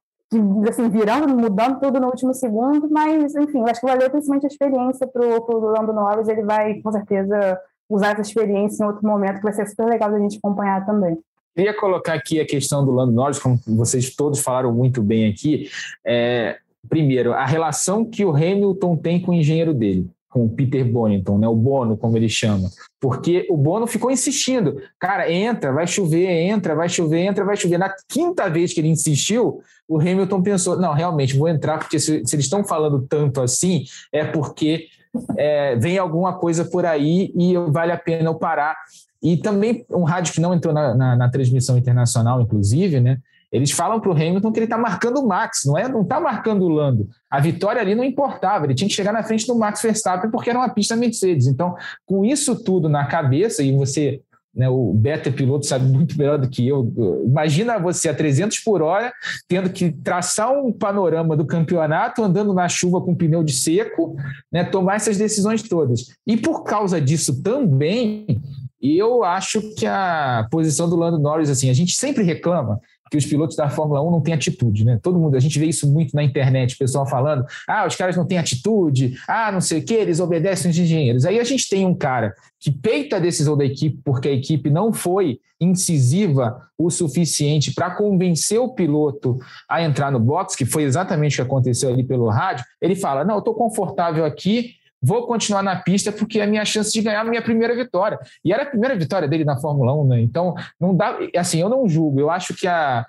assim, virando, mudando tudo no último segundo, mas, enfim, acho que valeu principalmente a experiência para o Lando Norris, ele vai, com certeza, usar essa experiência em outro momento, que vai ser super legal da gente acompanhar também. Queria colocar aqui a questão do Lando Norris, como vocês todos falaram muito bem aqui. É, primeiro, a relação que o Hamilton tem com o engenheiro dele com o Peter Bonington, né, o Bono, como ele chama, porque o Bono ficou insistindo, cara, entra, vai chover, entra, vai chover, entra, vai chover. Na quinta vez que ele insistiu, o Hamilton pensou, não, realmente, vou entrar, porque se, se eles estão falando tanto assim, é porque é, vem alguma coisa por aí e vale a pena eu parar. E também um rádio que não entrou na, na, na transmissão internacional, inclusive, né, eles falam para o Hamilton que ele está marcando o Max, não é? Não está marcando o Lando. A vitória ali não importava, ele tinha que chegar na frente do Max Verstappen porque era uma pista Mercedes. Então, com isso tudo na cabeça, e você, né, o beta piloto sabe muito melhor do que eu, imagina você a 300 por hora tendo que traçar um panorama do campeonato, andando na chuva com pneu de seco, né, tomar essas decisões todas. E por causa disso também, eu acho que a posição do Lando Norris, assim, a gente sempre reclama que os pilotos da Fórmula 1 não têm atitude, né? Todo mundo, a gente vê isso muito na internet, pessoal falando, ah, os caras não têm atitude, ah, não sei o que, eles obedecem os engenheiros. Aí a gente tem um cara que peita a decisão da equipe porque a equipe não foi incisiva o suficiente para convencer o piloto a entrar no box, que foi exatamente o que aconteceu ali pelo rádio, ele fala: Não, eu estou confortável aqui, vou continuar na pista porque é a minha chance de ganhar a minha primeira vitória. E era a primeira vitória dele na Fórmula 1, né? Então, não dá. Assim, eu não julgo, eu acho que a,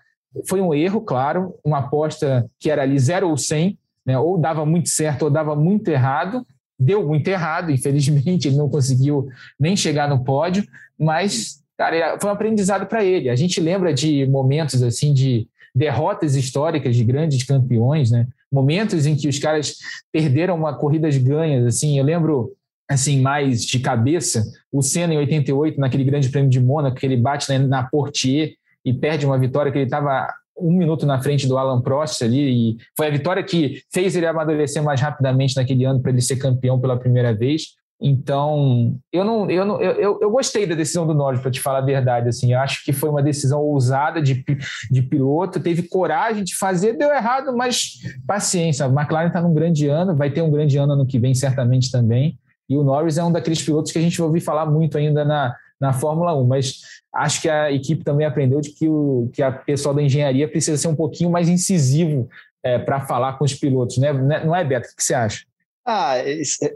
foi um erro, claro, uma aposta que era ali 0 ou 100, né? ou dava muito certo ou dava muito errado. Deu muito errado, infelizmente, ele não conseguiu nem chegar no pódio, mas, cara, foi um aprendizado para ele. A gente lembra de momentos assim de derrotas históricas de grandes campeões, né? Momentos em que os caras perderam uma corridas ganhas, assim, eu lembro assim mais de cabeça, o Senna em 88 naquele Grande Prêmio de Mônaco, que ele bate na, na Portier e perde uma vitória que ele estava um minuto na frente do Alan Prost ali, e foi a vitória que fez ele amadurecer mais rapidamente naquele ano para ele ser campeão pela primeira vez. Então, eu não, eu não, eu, eu gostei da decisão do Norris, para te falar a verdade. Assim, eu acho que foi uma decisão ousada de, de piloto, teve coragem de fazer, deu errado, mas paciência. A McLaren está num grande ano, vai ter um grande ano ano que vem, certamente também. E o Norris é um daqueles pilotos que a gente vai ouvir falar muito ainda na, na Fórmula 1, mas acho que a equipe também aprendeu de que o que a pessoal da engenharia precisa ser um pouquinho mais incisivo é, para falar com os pilotos, né? Não é, Beto? O que você acha? Ah,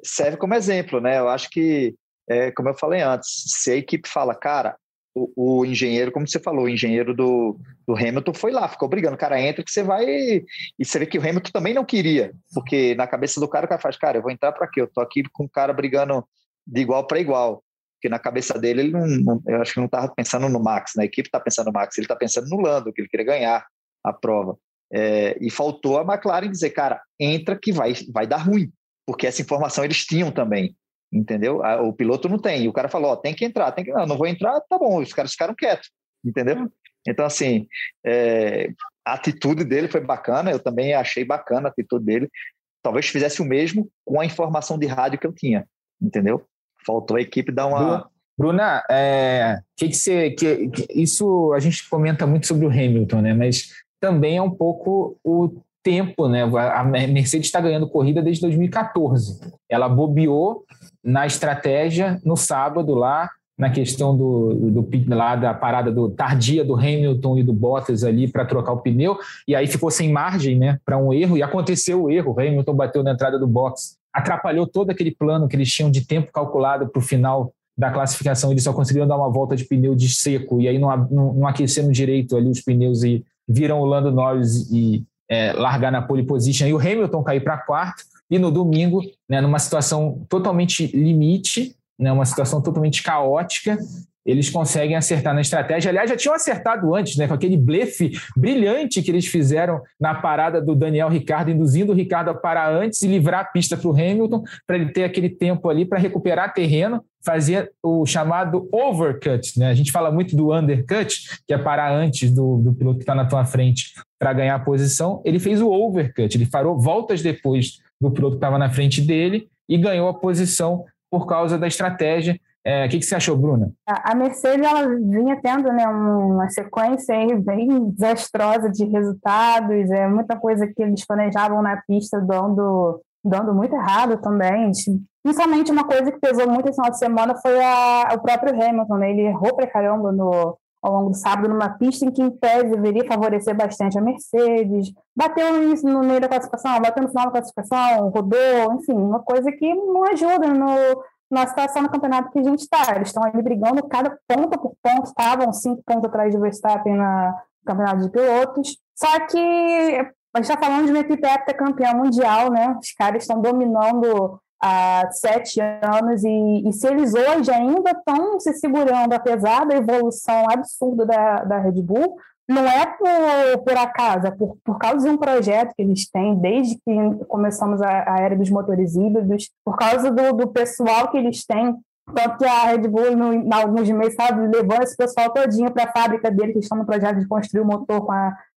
serve como exemplo, né? Eu acho que, é, como eu falei antes, se a equipe fala, cara, o, o, engenheiro, como você falou, o engenheiro do, do Hamilton foi lá, ficou brigando, cara, entra que você vai. E você vê que o Hamilton também não queria, porque na cabeça do cara o cara faz, cara, eu vou entrar para quê? Eu tô aqui com o cara brigando de igual para igual. Porque na cabeça dele, ele não, não eu acho que não estava pensando no Max, na né? equipe está pensando no Max, ele está pensando no Lando, que ele queria ganhar a prova. É, e faltou a McLaren dizer, cara, entra que vai, vai dar ruim porque essa informação eles tinham também, entendeu? O piloto não tem. E o cara falou, ó, tem que entrar, tem que não, não vou entrar, tá bom. Os caras ficaram quietos, entendeu? Então, assim, é, a atitude dele foi bacana, eu também achei bacana a atitude dele. Talvez fizesse o mesmo com a informação de rádio que eu tinha, entendeu? Faltou a equipe dar uma... Bruna, é, que que você, que, que, isso a gente comenta muito sobre o Hamilton, né? Mas também é um pouco o tempo, né? A Mercedes está ganhando corrida desde 2014. Ela bobeou na estratégia no sábado lá, na questão do, do, lá da parada do tardia do Hamilton e do Bottas ali para trocar o pneu, e aí ficou sem margem, né, para um erro, e aconteceu o erro, o Hamilton bateu na entrada do box, atrapalhou todo aquele plano que eles tinham de tempo calculado para o final da classificação, eles só conseguiram dar uma volta de pneu de seco, e aí não, não, não aqueceram direito ali os pneus e viram o Lando Norris e, é, largar na pole position e o Hamilton cair para quarto. E no domingo, né, numa situação totalmente limite, né, uma situação totalmente caótica, eles conseguem acertar na estratégia. Aliás, já tinham acertado antes, né, com aquele blefe brilhante que eles fizeram na parada do Daniel Ricardo, induzindo o Ricardo a parar antes e livrar a pista para o Hamilton, para ele ter aquele tempo ali para recuperar terreno, fazer o chamado overcut. Né? A gente fala muito do undercut, que é parar antes do, do piloto que está na tua frente para ganhar a posição. Ele fez o overcut, ele parou voltas depois do piloto que estava na frente dele e ganhou a posição por causa da estratégia é, o que, que, você achou, Bruna? A Mercedes ela vinha tendo né, uma sequência bem desastrosa de resultados, é, muita coisa que eles planejavam na pista dando, dando muito errado também. Principalmente uma coisa que pesou muito esse final de semana foi a, o próprio Hamilton. Né? Ele errou pra caramba no, ao longo do sábado numa pista em que, em tese, deveria favorecer bastante a Mercedes. Bateu no meio da classificação, bateu no final da classificação, rodou, enfim, uma coisa que não ajuda no na situação no campeonato que a gente está. Eles estão ali brigando cada ponto por ponto, estavam cinco pontos atrás de Verstappen no campeonato de pilotos. Só que a gente está falando de uma equipe campeã mundial, né? Os caras estão dominando há sete anos e, e, se eles hoje ainda estão se segurando, apesar da evolução absurda da, da Red Bull, não é por, por acaso, é por, por causa de um projeto que eles têm desde que começamos a, a era dos motores híbridos, por causa do, do pessoal que eles têm. Tanto que a Red Bull, no, em alguns meses, sabe, levando esse pessoal todinho para a fábrica dele, que estão no projeto de construir o motor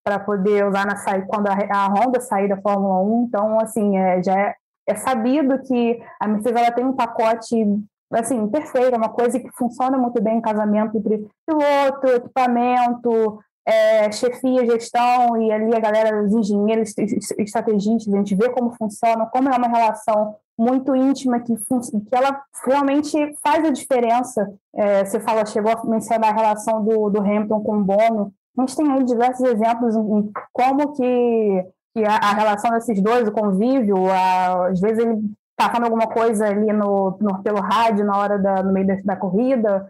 para poder usar na quando a, a Honda sair da Fórmula 1. Então, assim, é, já é, é sabido que a Mercedes ela tem um pacote assim, perfeito, é uma coisa que funciona muito bem em casamento entre piloto, equipamento, é, chefia, gestão e ali a galera, os engenheiros, estrategistas, a gente vê como funciona, como é uma relação muito íntima que, que ela realmente faz a diferença. É, você fala, chegou a mencionar a relação do, do Hamilton com o Bono. A gente tem aí diversos exemplos em como que, que a, a relação desses dois, o convívio, a, às vezes ele passando alguma coisa ali no, no, pelo rádio na hora da, no meio da, da corrida,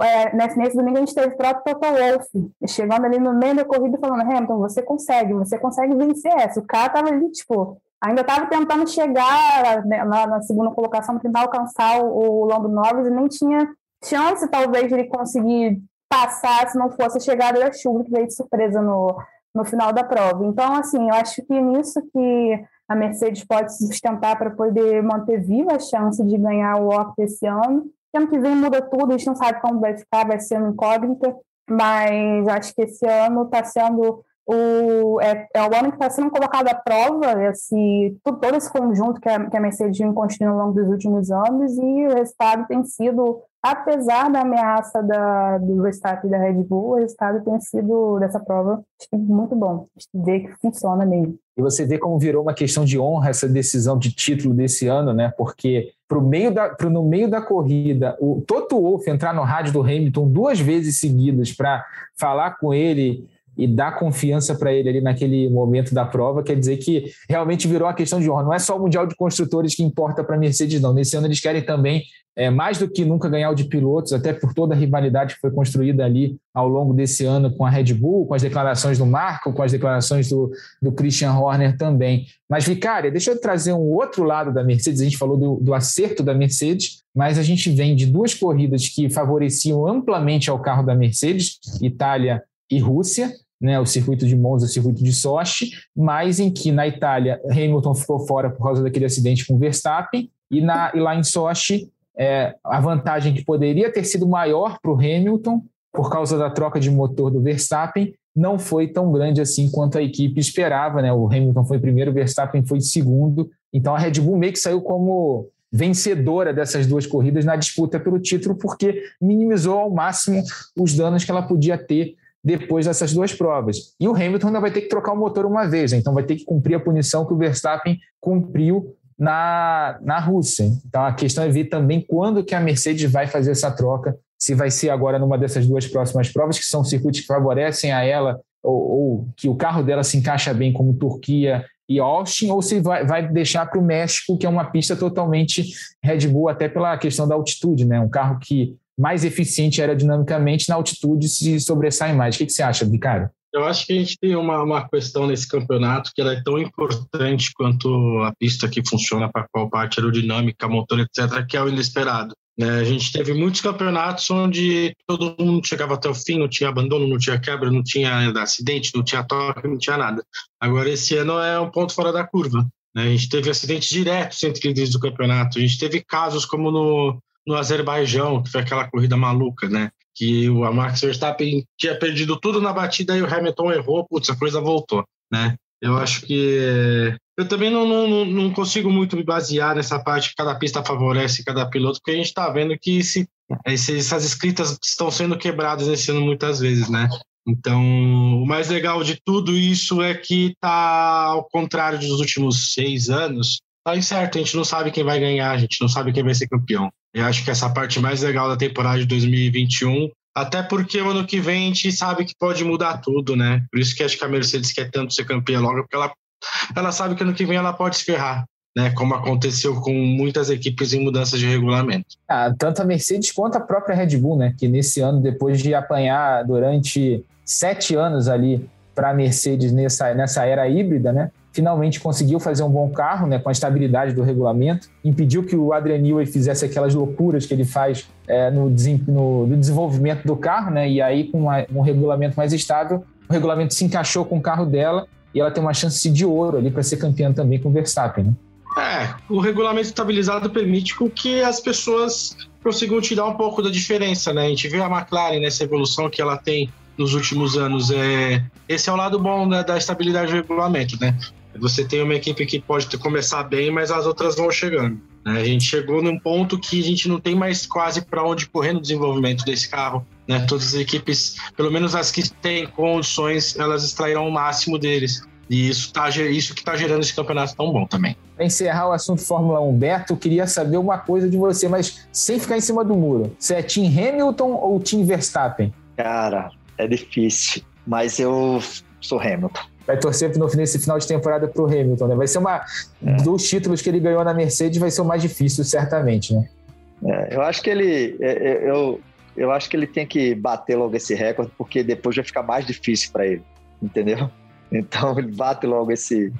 é, nesse, nesse, domingo a gente teve o próprio Toto Wolff chegando ali no meio da corrida falando, Hamilton, você consegue, você consegue vencer essa. O cara tava ali, tipo, ainda estava tentando chegar né, na, na, segunda colocação, tentar alcançar o, o Lando Norris e nem tinha chance, talvez, de ele conseguir passar se não fosse a chegada da chuva que veio de surpresa no, no final da prova. Então, assim, eu acho que nisso que a Mercedes pode se sustentar para poder manter viva a chance de ganhar o Octa esse ano. Ano que vem muda tudo, a gente não sabe como vai ficar, vai ser uma incógnita, mas acho que esse ano está sendo o, é, é, o ano que está sendo colocado à prova esse, todo esse conjunto que a, que a Mercedes construindo ao longo dos últimos anos e o resultado tem sido, apesar da ameaça da, do Verstappen e da Red Bull, o resultado tem sido dessa prova muito bom. Ver que funciona mesmo. E você vê como virou uma questão de honra essa decisão de título desse ano, né? Porque pro meio da, pro, no meio da corrida, o Toto Wolff entrar no rádio do Hamilton duas vezes seguidas para falar com ele e dar confiança para ele ali naquele momento da prova, quer dizer que realmente virou a questão de honra. Não é só o Mundial de Construtores que importa para a Mercedes, não. Nesse ano eles querem também, é, mais do que nunca, ganhar o de pilotos, até por toda a rivalidade que foi construída ali ao longo desse ano com a Red Bull, com as declarações do Marco, com as declarações do, do Christian Horner também. Mas, Vicária, deixa eu trazer um outro lado da Mercedes. A gente falou do, do acerto da Mercedes, mas a gente vem de duas corridas que favoreciam amplamente ao carro da Mercedes, Itália e Rússia né, o circuito de Monza, o circuito de Sochi, mas em que na Itália Hamilton ficou fora por causa daquele acidente com Verstappen, e, na, e lá em Sochi é, a vantagem que poderia ter sido maior para o Hamilton por causa da troca de motor do Verstappen não foi tão grande assim quanto a equipe esperava, né? O Hamilton foi primeiro, o Verstappen foi segundo, então a Red Bull meio que saiu como vencedora dessas duas corridas na disputa pelo título, porque minimizou ao máximo os danos que ela podia ter depois dessas duas provas. E o Hamilton ainda vai ter que trocar o motor uma vez, né? então vai ter que cumprir a punição que o Verstappen cumpriu na, na Rússia. Então a questão é ver também quando que a Mercedes vai fazer essa troca, se vai ser agora numa dessas duas próximas provas, que são circuitos que favorecem a ela, ou, ou que o carro dela se encaixa bem como Turquia e Austin, ou se vai, vai deixar para o México, que é uma pista totalmente Red Bull, até pela questão da altitude, né? Um carro que mais eficiente aerodinamicamente na altitude se sobressai mais. O que, que você acha, Ricardo? Eu acho que a gente tem uma, uma questão nesse campeonato que ela é tão importante quanto a pista que funciona para qual parte aerodinâmica, motor, etc., que é o inesperado. Né? A gente teve muitos campeonatos onde todo mundo chegava até o fim, não tinha abandono, não tinha quebra, não tinha acidente, não tinha toque, não tinha nada. Agora, esse ano é um ponto fora da curva. Né? A gente teve acidentes diretos entre líderes do campeonato. A gente teve casos como no, no Azerbaijão, que foi aquela corrida maluca, né? Que o Max Verstappen tinha perdido tudo na batida e o Hamilton errou, putz, a coisa voltou, né? Eu acho que. Eu também não, não, não consigo muito me basear nessa parte que cada pista favorece cada piloto, porque a gente está vendo que se, essas escritas estão sendo quebradas nesse ano muitas vezes, né? Então, o mais legal de tudo isso é que tá ao contrário dos últimos seis anos, tá incerto, a gente não sabe quem vai ganhar, a gente não sabe quem vai ser campeão. Eu acho que essa parte mais legal da temporada de 2021, até porque o ano que vem a gente sabe que pode mudar tudo, né? Por isso que acho que a Mercedes quer tanto ser campeã logo, porque ela, ela sabe que ano que vem ela pode se ferrar. Né, como aconteceu com muitas equipes em mudanças de regulamento. Ah, tanto a Mercedes quanto a própria Red Bull, né, que nesse ano, depois de apanhar durante sete anos ali para a Mercedes nessa, nessa era híbrida, né, finalmente conseguiu fazer um bom carro, né, com a estabilidade do regulamento, impediu que o Adrian Newey fizesse aquelas loucuras que ele faz é, no, no, no, desenvolvimento do carro, né, e aí com uma, um regulamento mais estável, o regulamento se encaixou com o carro dela e ela tem uma chance de ouro ali para ser campeã também com o Verstappen, né? É, o regulamento estabilizado permite com que as pessoas consigam tirar um pouco da diferença, né? A gente vê a McLaren nessa evolução que ela tem nos últimos anos. É, esse é o lado bom da, da estabilidade do regulamento, né? Você tem uma equipe que pode começar bem, mas as outras vão chegando. Né? A gente chegou num ponto que a gente não tem mais quase para onde correr no desenvolvimento desse carro. Né? Todas as equipes, pelo menos as que têm condições, elas extraíram o máximo deles. E isso, tá, isso que está gerando esse campeonato tão bom também. Para encerrar o assunto Fórmula 1, Beto, eu queria saber uma coisa de você, mas sem ficar em cima do muro. Você é Team Hamilton ou Team Verstappen? Cara, é difícil, mas eu sou Hamilton. Vai torcer nesse final de temporada para o Hamilton, né? Vai ser uma. É. Dos títulos que ele ganhou na Mercedes, vai ser o mais difícil, certamente, né? É, eu acho que ele. É, é, eu, eu acho que ele tem que bater logo esse recorde, porque depois vai ficar mais difícil para ele, entendeu? Então ele bate logo esse,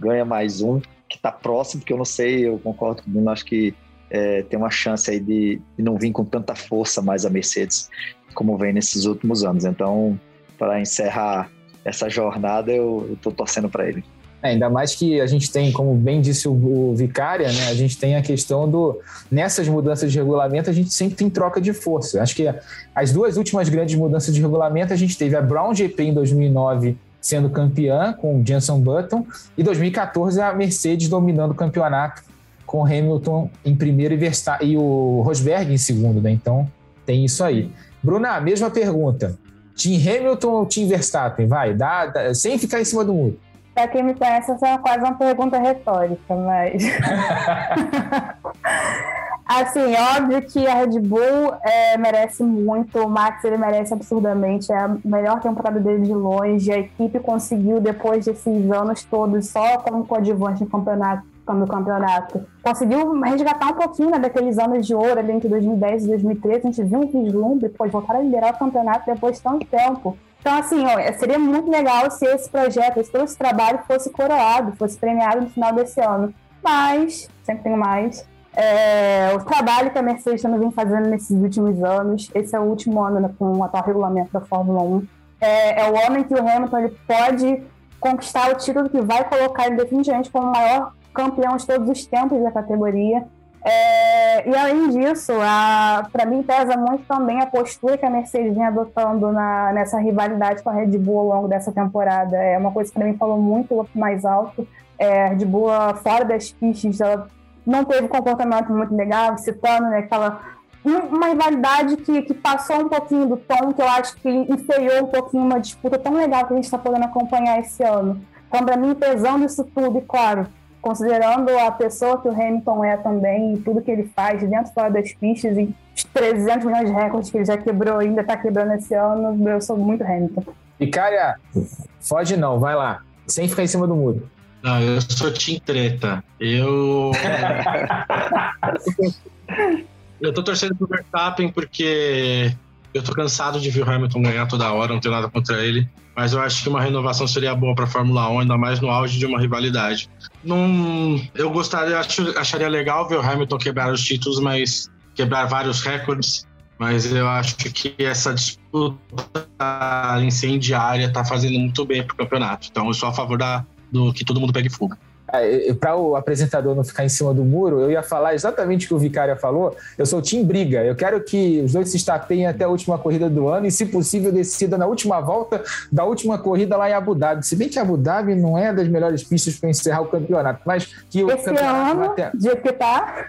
ganha mais um, que está próximo, porque eu não sei, eu concordo com o Bruno, acho que é, tem uma chance aí de, de, não vir com tanta força mais a Mercedes como vem nesses últimos anos. Então, para encerrar essa jornada, eu estou torcendo para ele. É, ainda mais que a gente tem, como bem disse o, o Vicária, né, a gente tem a questão do. Nessas mudanças de regulamento, a gente sempre tem troca de força. Acho que as duas últimas grandes mudanças de regulamento, a gente teve a Brown GP em 2009 sendo campeã com o Jenson Button, e 2014 a Mercedes dominando o campeonato com Hamilton em primeiro e, Verstappen, e o Rosberg em segundo, né? Então tem isso aí. Bruna, mesma pergunta. Team Hamilton ou Team Verstappen? Vai, dá, dá sem ficar em cima do muro. Para quem me conhece, essa é quase uma pergunta retórica, mas. Assim, óbvio que a Red Bull é, merece muito, o Max ele merece absurdamente, é a melhor temporada dele de longe, a equipe conseguiu, depois desses anos todos, só como coadjuvante no campeonato, no campeonato, conseguiu resgatar um pouquinho né, daqueles anos de ouro ali entre 2010 e 2013, a gente viu um vislumbre, pode voltar a liderar o campeonato depois de tanto tempo. Então, assim, ó, seria muito legal se esse projeto, esse todo esse trabalho fosse coroado, fosse premiado no final desse ano. Mas, sempre tem mais, é, o trabalho que a Mercedes também vem fazendo nesses últimos anos, esse é o último ano né, com o atual regulamento da Fórmula 1, é, é, o homem que o Hamilton ele pode conquistar o título que vai colocar ele definitivamente como o maior campeão de todos os tempos da categoria. É, e além disso, para mim pesa muito também a postura que a Mercedes vem adotando na, nessa rivalidade com a Red Bull ao longo dessa temporada. É uma coisa que para mim falou muito mais alto. É, a Red Bull fora das pistas, ela não teve um comportamento muito legal, citando né, aquela uma rivalidade que, que passou um pouquinho do tom, que eu acho que inferior um pouquinho uma disputa tão legal que a gente está podendo acompanhar esse ano. Então, para mim, pesando isso tudo, e claro, considerando a pessoa que o Hamilton é também, e tudo que ele faz dentro e fora das pistas, e os 300 milhões de recordes que ele já quebrou ainda está quebrando esse ano, eu sou muito Hamilton. E, cara, foge não, vai lá, sem ficar em cima do muro. Não, eu sou Team Treta. Eu. eu tô torcendo pro Verstappen porque eu tô cansado de ver o Hamilton ganhar toda hora, não tenho nada contra ele. Mas eu acho que uma renovação seria boa para Fórmula 1, ainda mais no auge de uma rivalidade. Não, eu gostaria, acho, acharia legal ver o Hamilton quebrar os títulos, mas quebrar vários recordes. Mas eu acho que essa disputa incendiária tá fazendo muito bem pro campeonato. Então eu sou a favor da, do que todo mundo pegue fogo. É, para o apresentador não ficar em cima do muro, eu ia falar exatamente o que o Vicária falou. Eu sou Tim Briga. Eu quero que os dois se estapeiem até a última corrida do ano e, se possível, decida na última volta da última corrida lá em Abu Dhabi. Se bem que Abu Dhabi não é das melhores pistas para encerrar o campeonato, mas que o Esse campeonato ano, até... que tá.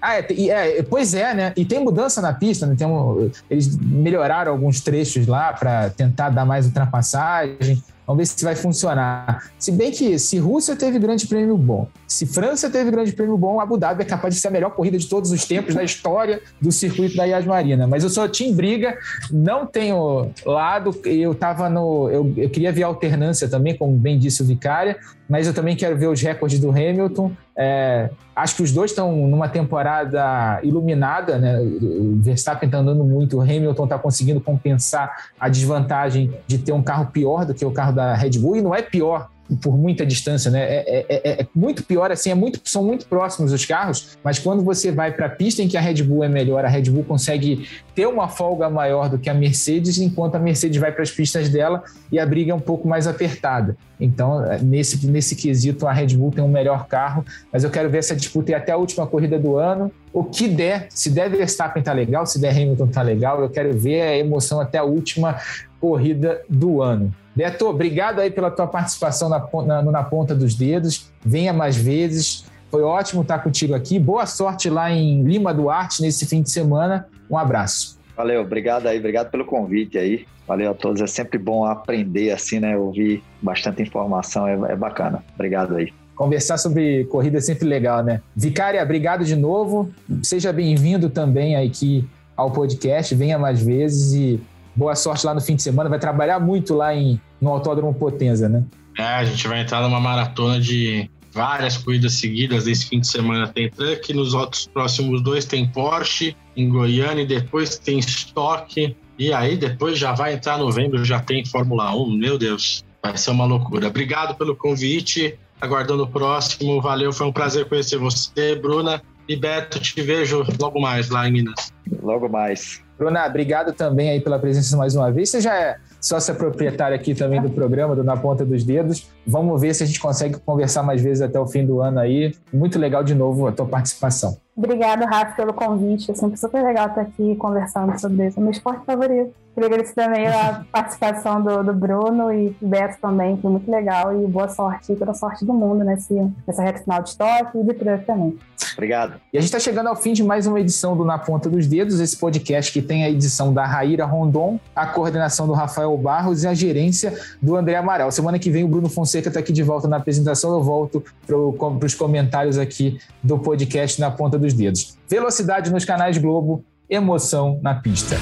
Ah, é, é, pois é, né? E tem mudança na pista, né? Tem um, eles melhoraram alguns trechos lá para tentar dar mais ultrapassagem. Vamos ver se vai funcionar. Se bem que se Rússia teve grande prêmio bom, se França teve grande prêmio bom, Abu Dhabi é capaz de ser a melhor corrida de todos os tempos da história do circuito da Yas Marina. Mas eu sou Team Briga, não tenho lado. Eu tava no. Eu, eu queria ver alternância também, como bem disse o Vicária, mas eu também quero ver os recordes do Hamilton. É, acho que os dois estão numa temporada iluminada, né? O Verstappen está andando muito, o Hamilton está conseguindo compensar a desvantagem de ter um carro pior do que o carro da Red Bull, e não é pior por muita distância, né? É, é, é, é, muito pior, assim, é muito, são muito próximos os carros, mas quando você vai para a pista em que a Red Bull é melhor, a Red Bull consegue ter uma folga maior do que a Mercedes, enquanto a Mercedes vai para as pistas dela e a briga é um pouco mais apertada. Então, nesse, nesse quesito, a Red Bull tem um melhor carro, mas eu quero ver essa disputa ir até a última corrida do ano o que der, se der Verstappen tá legal, se der Hamilton tá legal, eu quero ver a emoção até a última corrida do ano. Beto, obrigado aí pela tua participação na, na, na ponta dos dedos. Venha mais vezes. Foi ótimo estar contigo aqui. Boa sorte lá em Lima Duarte nesse fim de semana. Um abraço. Valeu, obrigado aí, obrigado pelo convite aí. Valeu a todos. É sempre bom aprender assim, né? Ouvir bastante informação, é, é bacana. Obrigado aí. Conversar sobre corrida é sempre legal, né? Vicária, obrigado de novo. Seja bem-vindo também aqui ao podcast. Venha mais vezes e boa sorte lá no fim de semana. Vai trabalhar muito lá em, no Autódromo Potenza, né? É, a gente vai entrar numa maratona de várias corridas seguidas. Esse fim de semana tem truck, nos outros próximos dois tem Porsche, em Goiânia, e depois tem Stock. E aí depois já vai entrar novembro, já tem Fórmula 1. Meu Deus, vai ser uma loucura. Obrigado pelo convite. Aguardando o próximo. Valeu, foi um prazer conhecer você, Bruna. E Beto, te vejo logo mais lá em Minas. Logo mais. Bruna, obrigado também aí pela presença mais uma vez. Você já é sócia proprietária aqui também do programa, do Na Ponta dos Dedos. Vamos ver se a gente consegue conversar mais vezes até o fim do ano aí. Muito legal de novo a tua participação. Obrigado, Rafa, pelo convite. É sempre super legal estar aqui conversando sobre isso. É meu esporte favorito. Queria agradecer também a participação do, do Bruno e do Beto também, que foi muito legal. E boa sorte, toda sorte do mundo nesse, nessa reta final de estoque e de truck também. Obrigado. E a gente está chegando ao fim de mais uma edição do Na Ponta dos Dedos, esse podcast que tem a edição da Raíra Rondon, a coordenação do Rafael Barros e a gerência do André Amaral. Semana que vem o Bruno Fonseca está aqui de volta na apresentação, eu volto para os comentários aqui do podcast Na Ponta dos Dedos. Velocidade nos canais Globo, emoção na pista